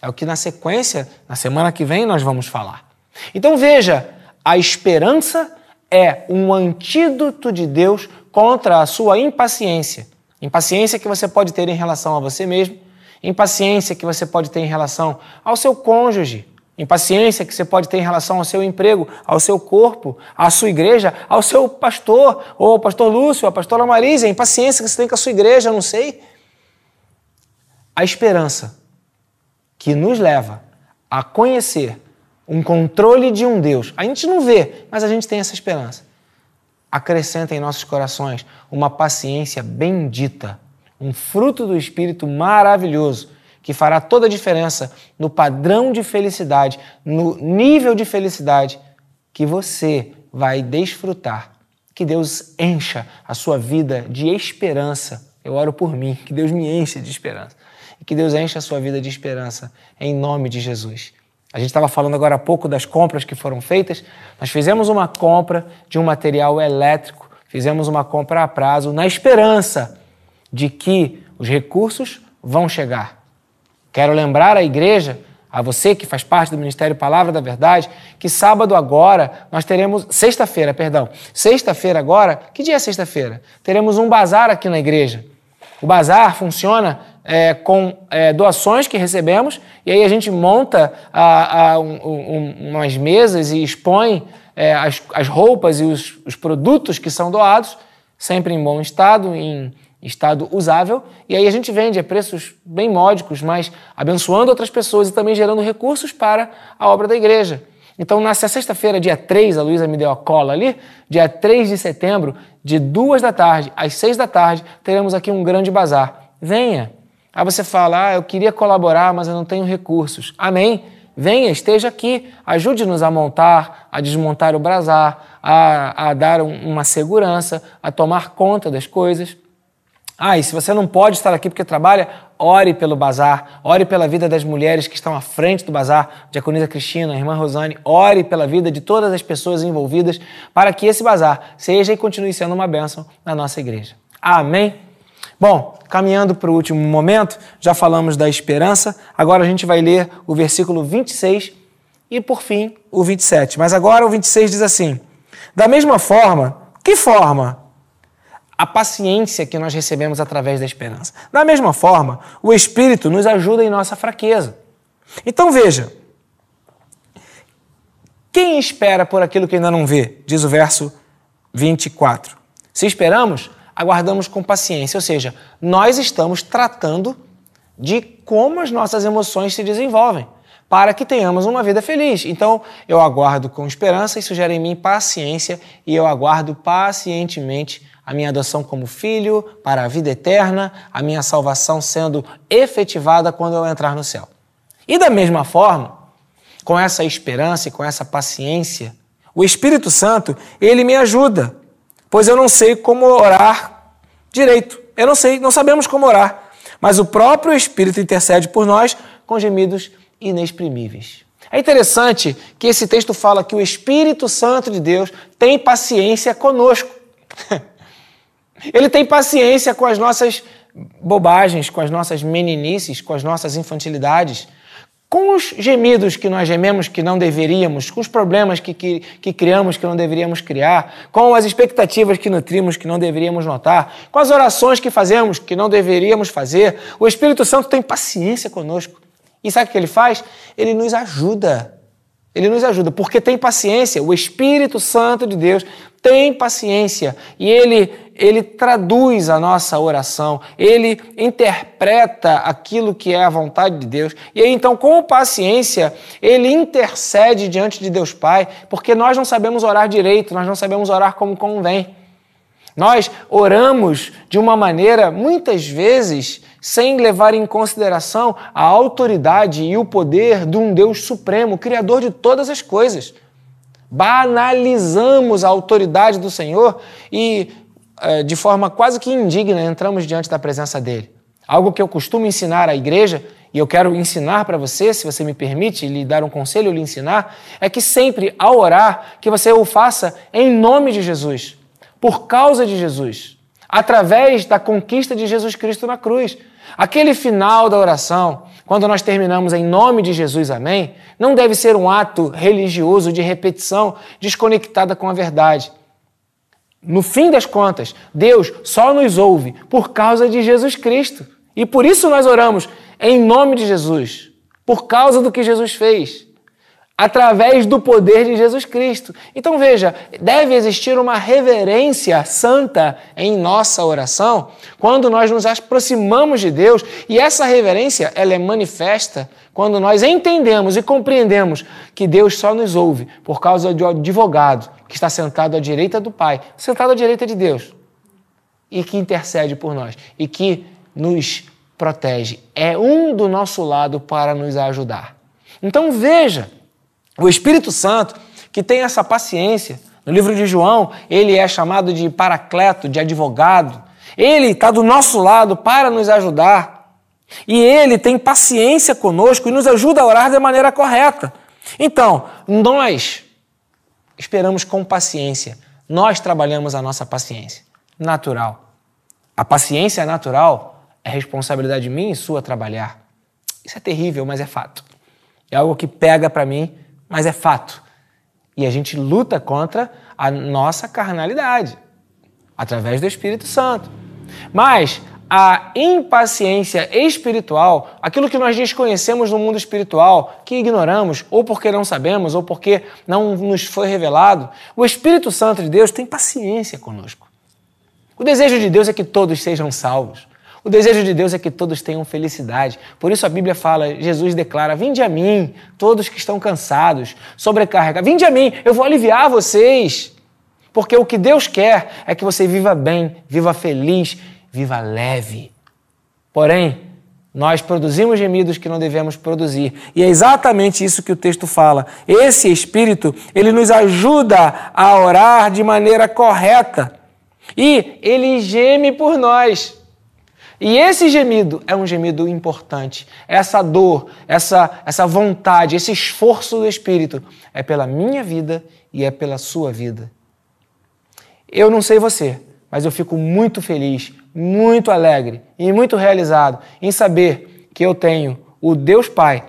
É o que na sequência, na semana que vem, nós vamos falar. Então veja, a esperança é um antídoto de Deus contra a sua impaciência. Impaciência que você pode ter em relação a você mesmo, impaciência que você pode ter em relação ao seu cônjuge, impaciência que você pode ter em relação ao seu emprego, ao seu corpo, à sua igreja, ao seu pastor, ou ao pastor Lúcio, à pastora Marisa, impaciência que você tem com a sua igreja, não sei. A esperança que nos leva a conhecer um controle de um Deus. A gente não vê, mas a gente tem essa esperança. Acrescenta em nossos corações uma paciência bendita, um fruto do Espírito maravilhoso que fará toda a diferença no padrão de felicidade, no nível de felicidade que você vai desfrutar. Que Deus encha a sua vida de esperança. Eu oro por mim, que Deus me enche de esperança. E que Deus encha a sua vida de esperança, em nome de Jesus. A gente estava falando agora há pouco das compras que foram feitas. Nós fizemos uma compra de um material elétrico, fizemos uma compra a prazo, na esperança de que os recursos vão chegar. Quero lembrar à igreja, a você que faz parte do Ministério Palavra da Verdade, que sábado agora nós teremos, sexta-feira, perdão, sexta-feira agora, que dia é sexta-feira? Teremos um bazar aqui na igreja. O bazar funciona é, com é, doações que recebemos e aí a gente monta a, a, um, um, umas mesas e expõe é, as, as, roupas e os, os, produtos que são doados, sempre em bom estado, em estado usável, e aí a gente vende a preços bem módicos, mas abençoando outras pessoas e também gerando recursos para a obra da igreja. Então, nessa sexta-feira, dia 3, a Luísa me deu a cola ali, dia 3 de setembro, de duas da tarde às seis da tarde, teremos aqui um grande bazar. Venha! Aí você fala, ah, eu queria colaborar, mas eu não tenho recursos. Amém? Venha, esteja aqui, ajude-nos a montar, a desmontar o bazar, a, a dar um, uma segurança, a tomar conta das coisas. Ah, e se você não pode estar aqui porque trabalha, ore pelo bazar, ore pela vida das mulheres que estão à frente do bazar, Diaconisa Cristina, irmã Rosane, ore pela vida de todas as pessoas envolvidas para que esse bazar seja e continue sendo uma bênção na nossa igreja. Amém? Bom, caminhando para o último momento, já falamos da esperança, agora a gente vai ler o versículo 26 e, por fim, o 27. Mas agora o 26 diz assim: Da mesma forma, que forma? A paciência que nós recebemos através da esperança. Da mesma forma, o Espírito nos ajuda em nossa fraqueza. Então veja, quem espera por aquilo que ainda não vê? Diz o verso 24. Se esperamos, aguardamos com paciência, ou seja, nós estamos tratando de como as nossas emoções se desenvolvem para que tenhamos uma vida feliz. Então, eu aguardo com esperança, isso gera em mim paciência e eu aguardo pacientemente a minha adoção como filho para a vida eterna, a minha salvação sendo efetivada quando eu entrar no céu. E da mesma forma, com essa esperança e com essa paciência, o Espírito Santo, ele me ajuda, pois eu não sei como orar direito. Eu não sei, não sabemos como orar, mas o próprio Espírito intercede por nós com gemidos inexprimíveis. É interessante que esse texto fala que o Espírito Santo de Deus tem paciência conosco. Ele tem paciência com as nossas bobagens, com as nossas meninices, com as nossas infantilidades, com os gemidos que nós gememos que não deveríamos, com os problemas que, que, que, criamos que não deveríamos criar, com as expectativas que nutrimos que não deveríamos notar, com as orações que fazemos que não deveríamos fazer. O Espírito Santo tem paciência conosco. E sabe o que ele faz? Ele nos ajuda. Ele nos ajuda, porque tem paciência. O Espírito Santo de Deus tem paciência e ele, ele traduz a nossa oração, ele interpreta aquilo que é a vontade de Deus. E aí, então, com paciência, ele intercede diante de Deus Pai, porque nós não sabemos orar direito, nós não sabemos orar como convém. Nós oramos de uma maneira, muitas vezes, sem levar em consideração a autoridade e o poder de um Deus supremo, Criador de todas as coisas. Banalizamos a autoridade do Senhor e, de forma quase que indigna, entramos diante da presença dele. Algo que eu costumo ensinar à igreja e eu quero ensinar para você, se você me permite lhe dar um conselho, lhe ensinar, é que sempre ao orar, que você o faça em nome de Jesus por causa de Jesus, através da conquista de Jesus Cristo na cruz. Aquele final da oração, quando nós terminamos em nome de Jesus, amém, não deve ser um ato religioso de repetição desconectada com a verdade. No fim das contas, Deus só nos ouve por causa de Jesus Cristo. E por isso nós oramos em nome de Jesus, por causa do que Jesus fez através do poder de Jesus Cristo. Então veja, deve existir uma reverência santa em nossa oração quando nós nos aproximamos de Deus, e essa reverência ela é manifesta quando nós entendemos e compreendemos que Deus só nos ouve por causa do advogado que está sentado à direita do Pai, sentado à direita de Deus, e que intercede por nós e que nos protege. É um do nosso lado para nos ajudar. Então veja, o Espírito Santo, que tem essa paciência, no livro de João, ele é chamado de paracleto, de advogado. Ele está do nosso lado para nos ajudar. E ele tem paciência conosco e nos ajuda a orar da maneira correta. Então, nós esperamos com paciência. Nós trabalhamos a nossa paciência natural. A paciência natural é responsabilidade minha e sua trabalhar. Isso é terrível, mas é fato. É algo que pega para mim mas é fato. E a gente luta contra a nossa carnalidade através do Espírito Santo. Mas a impaciência espiritual, aquilo que nós desconhecemos no mundo espiritual, que ignoramos, ou porque não sabemos, ou porque não nos foi revelado, o Espírito Santo de Deus tem paciência conosco. O desejo de Deus é que todos sejam salvos. O desejo de Deus é que todos tenham felicidade. Por isso a Bíblia fala, Jesus declara: Vinde a mim, todos que estão cansados, sobrecarregados. Vinde a mim, eu vou aliviar vocês. Porque o que Deus quer é que você viva bem, viva feliz, viva leve. Porém, nós produzimos gemidos que não devemos produzir. E é exatamente isso que o texto fala. Esse Espírito, ele nos ajuda a orar de maneira correta. E ele geme por nós. E esse gemido é um gemido importante. Essa dor, essa, essa vontade, esse esforço do Espírito é pela minha vida e é pela sua vida. Eu não sei você, mas eu fico muito feliz, muito alegre e muito realizado em saber que eu tenho o Deus Pai,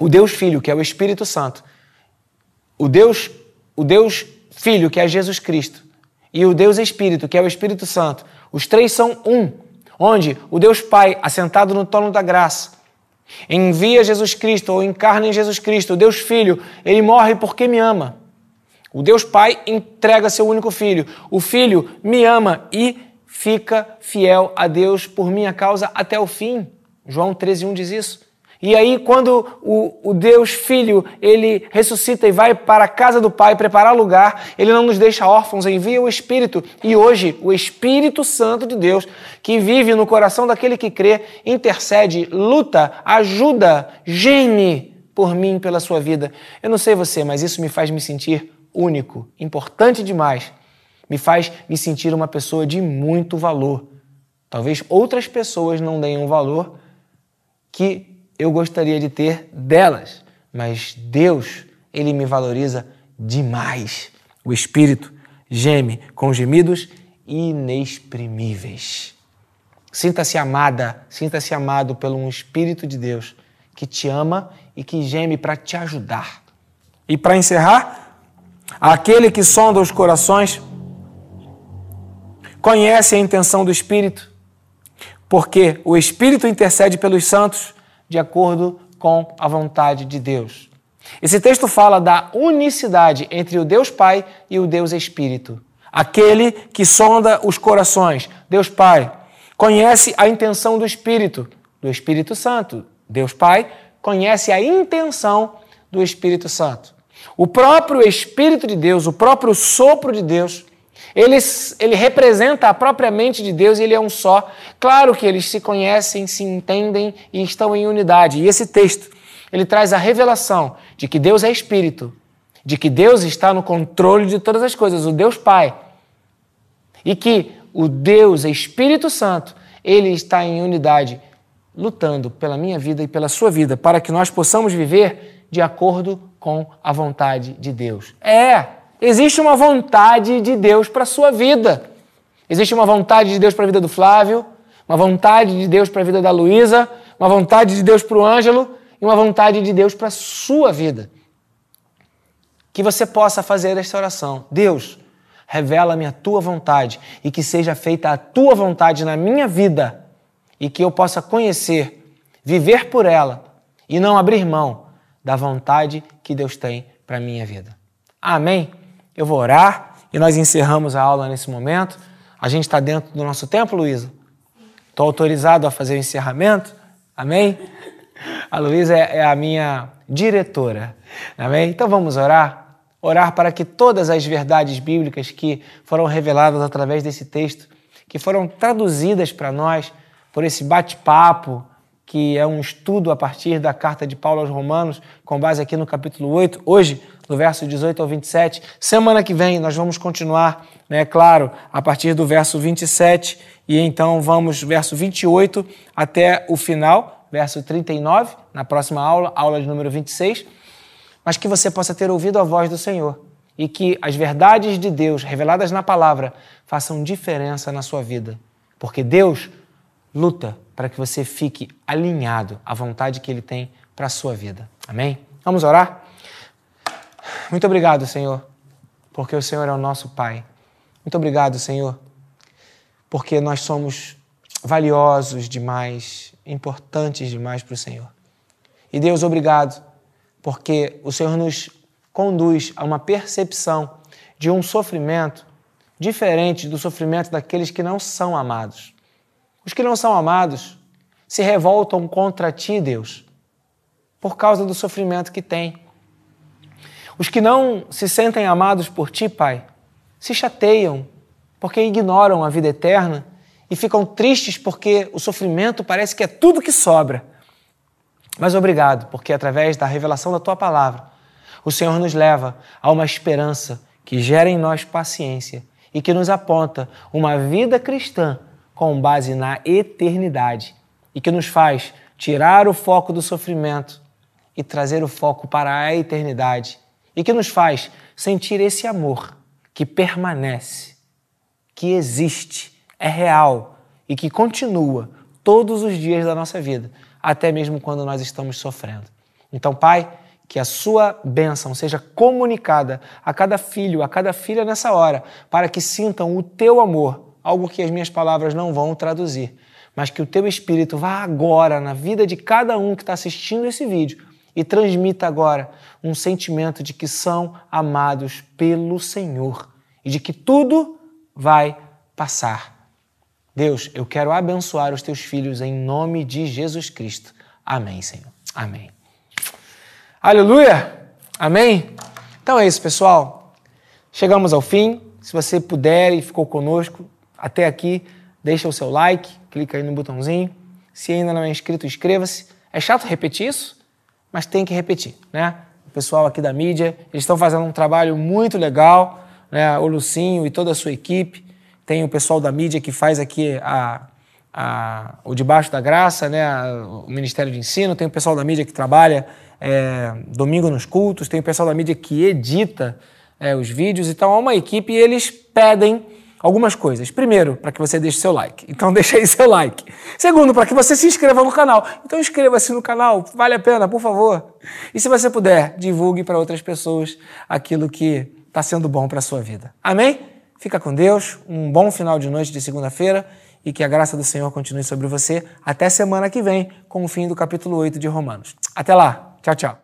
o Deus Filho, que é o Espírito Santo, o Deus, o Deus Filho, que é Jesus Cristo, e o Deus Espírito, que é o Espírito Santo. Os três são um onde o Deus Pai, assentado no trono da graça, envia Jesus Cristo ou encarna em Jesus Cristo, o Deus Filho, ele morre porque me ama. O Deus Pai entrega seu único filho. O filho me ama e fica fiel a Deus por minha causa até o fim. João 13:1 diz isso. E aí, quando o, o, Deus Filho, ele ressuscita e vai para a casa do Pai preparar lugar, ele não nos deixa órfãos, envia o Espírito. E hoje, o Espírito Santo de Deus, que vive no coração daquele que crê, intercede, luta, ajuda, geme por mim, pela sua vida. Eu não sei você, mas isso me faz me sentir único, importante demais. Me faz me sentir uma pessoa de muito valor. Talvez outras pessoas não deem um valor que eu gostaria de ter delas, mas Deus, ele me valoriza demais. O Espírito geme com gemidos inexprimíveis. Sinta-se amada, sinta-se amado pelo um Espírito de Deus que te ama e que geme para te ajudar. E para encerrar, aquele que sonda os corações conhece a intenção do Espírito, porque o Espírito intercede pelos santos de acordo com a vontade de Deus. Esse texto fala da unicidade entre o Deus Pai e o Deus Espírito. Aquele que sonda os corações, Deus Pai, conhece a intenção do Espírito, do Espírito Santo. Deus Pai conhece a intenção do Espírito Santo. O próprio Espírito de Deus, o próprio sopro de Deus, ele, ele representa a própria mente de Deus e ele é um só. Claro que eles se conhecem, se entendem e estão em unidade. E esse texto, ele traz a revelação de que Deus é Espírito, de que Deus está no controle de todas as coisas, o Deus Pai. E que o Deus Espírito Santo, ele está em unidade, lutando pela minha vida e pela sua vida, para que nós possamos viver de acordo com a vontade de Deus. É, Existe uma vontade de Deus para a sua vida. Existe uma vontade de Deus para a vida do Flávio, uma vontade de Deus para a vida da Luísa, uma vontade de Deus para o Ângelo e uma vontade de Deus para a sua vida. Que você possa fazer esta oração. Deus, revela-me a tua vontade e que seja feita a tua vontade na minha vida e que eu possa conhecer, viver por ela e não abrir mão da vontade que Deus tem para minha vida. Amém? Eu vou orar e nós encerramos a aula nesse momento. A gente está dentro do nosso tempo, Luísa? Estou autorizado a fazer o encerramento? Amém? A Luísa é, é a minha diretora. Amém? Então vamos orar? Orar para que todas as verdades bíblicas que foram reveladas através desse texto, que foram traduzidas para nós por esse bate-papo, que é um estudo a partir da carta de Paulo aos Romanos, com base aqui no capítulo 8, hoje, do verso 18 ao 27. Semana que vem nós vamos continuar, né, claro, a partir do verso 27 e então vamos verso 28 até o final, verso 39, na próxima aula, aula de número 26, mas que você possa ter ouvido a voz do Senhor e que as verdades de Deus reveladas na palavra façam diferença na sua vida, porque Deus luta para que você fique alinhado à vontade que Ele tem para a sua vida. Amém? Vamos orar? Muito obrigado, Senhor, porque o Senhor é o nosso Pai. Muito obrigado, Senhor, porque nós somos valiosos demais, importantes demais para o Senhor. E Deus, obrigado, porque o Senhor nos conduz a uma percepção de um sofrimento diferente do sofrimento daqueles que não são amados. Os que não são amados se revoltam contra ti, Deus, por causa do sofrimento que têm. Os que não se sentem amados por ti, Pai, se chateiam porque ignoram a vida eterna e ficam tristes porque o sofrimento parece que é tudo que sobra. Mas obrigado, porque através da revelação da tua palavra, o Senhor nos leva a uma esperança que gera em nós paciência e que nos aponta uma vida cristã com base na eternidade e que nos faz tirar o foco do sofrimento e trazer o foco para a eternidade e que nos faz sentir esse amor que permanece, que existe, é real e que continua todos os dias da nossa vida, até mesmo quando nós estamos sofrendo. Então, Pai, que a sua bênção seja comunicada a cada filho, a cada filha nessa hora, para que sintam o teu amor algo que as minhas palavras não vão traduzir, mas que o teu espírito vá agora na vida de cada um que está assistindo esse vídeo e transmita agora um sentimento de que são amados pelo Senhor e de que tudo vai passar. Deus, eu quero abençoar os teus filhos em nome de Jesus Cristo. Amém, Senhor. Amém. Aleluia! Amém? Então é isso, pessoal. Chegamos ao fim. Se você puder e ficou conosco, até aqui, deixa o seu like, clica aí no botãozinho. Se ainda não é inscrito, inscreva-se. É chato repetir isso, mas tem que repetir, né? O pessoal aqui da mídia, eles estão fazendo um trabalho muito legal, né? O Lucinho e toda a sua equipe. Tem o pessoal da mídia que faz aqui a, a, o Debaixo da Graça, né? o Ministério de Ensino, tem o pessoal da mídia que trabalha é, domingo nos cultos, tem o pessoal da mídia que edita é, os vídeos. Então, é uma equipe e eles pedem algumas coisas. Primeiro, para que você deixe seu like. Então deixa aí seu like. Segundo, para que você se inscreva no canal. Então inscreva-se no canal, vale a pena, por favor. E se você puder, divulgue para outras pessoas aquilo que está sendo bom para a sua vida. Amém? Fica com Deus, um bom final de noite de segunda-feira e que a graça do Senhor continue sobre você até semana que vem com o fim do capítulo 8 de Romanos. Até lá. Tchau, tchau.